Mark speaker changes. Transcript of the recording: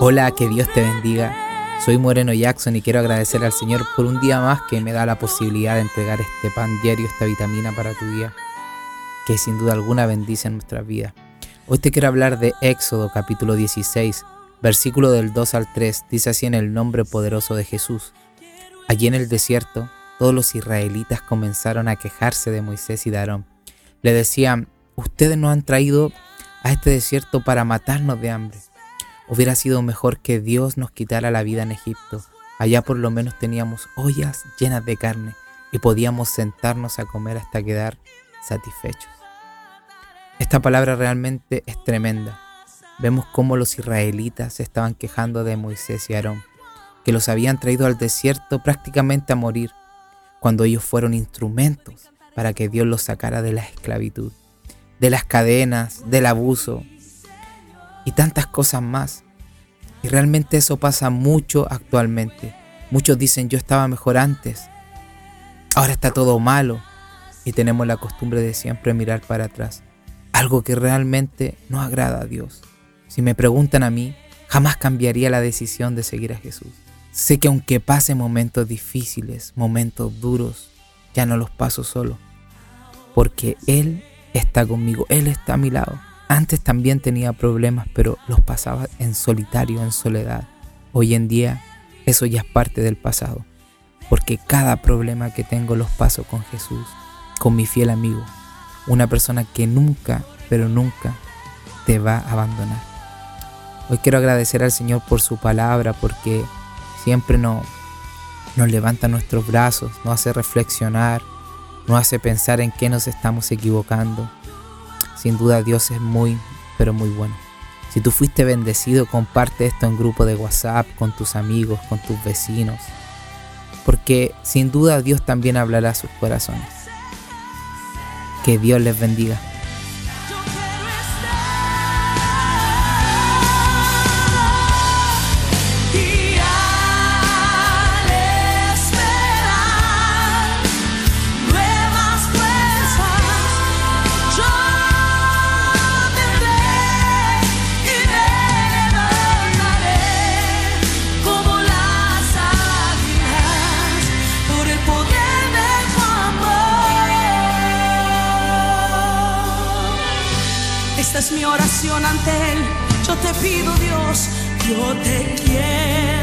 Speaker 1: Hola, que Dios te bendiga. Soy Moreno Jackson y quiero agradecer al Señor por un día más que me da la posibilidad de entregar este pan diario, esta vitamina para tu día, que sin duda alguna bendice en nuestras vidas. Hoy te quiero hablar de Éxodo capítulo 16, versículo del 2 al 3, dice así en el nombre poderoso de Jesús. Allí en el desierto, todos los israelitas comenzaron a quejarse de Moisés y de. Le decían, ustedes nos han traído a este desierto para matarnos de hambre. Hubiera sido mejor que Dios nos quitara la vida en Egipto. Allá por lo menos teníamos ollas llenas de carne y podíamos sentarnos a comer hasta quedar satisfechos. Esta palabra realmente es tremenda. Vemos cómo los israelitas se estaban quejando de Moisés y Aarón, que los habían traído al desierto prácticamente a morir, cuando ellos fueron instrumentos para que Dios los sacara de la esclavitud, de las cadenas, del abuso, y tantas cosas más. Y realmente eso pasa mucho actualmente. Muchos dicen yo estaba mejor antes, ahora está todo malo y tenemos la costumbre de siempre mirar para atrás. Algo que realmente no agrada a Dios. Si me preguntan a mí, jamás cambiaría la decisión de seguir a Jesús. Sé que aunque pase momentos difíciles, momentos duros, ya no los paso solo. Porque Él está conmigo, Él está a mi lado. Antes también tenía problemas, pero los pasaba en solitario, en soledad. Hoy en día eso ya es parte del pasado, porque cada problema que tengo los paso con Jesús, con mi fiel amigo, una persona que nunca, pero nunca te va a abandonar. Hoy quiero agradecer al Señor por su palabra, porque siempre nos, nos levanta nuestros brazos, nos hace reflexionar, nos hace pensar en qué nos estamos equivocando sin duda Dios es muy, pero muy bueno. Si tú fuiste bendecido, comparte esto en grupo de WhatsApp, con tus amigos, con tus vecinos. Porque sin duda Dios también hablará a sus corazones. Que Dios les bendiga.
Speaker 2: Esta es mi oración ante Él. Yo te pido, Dios, yo te quiero.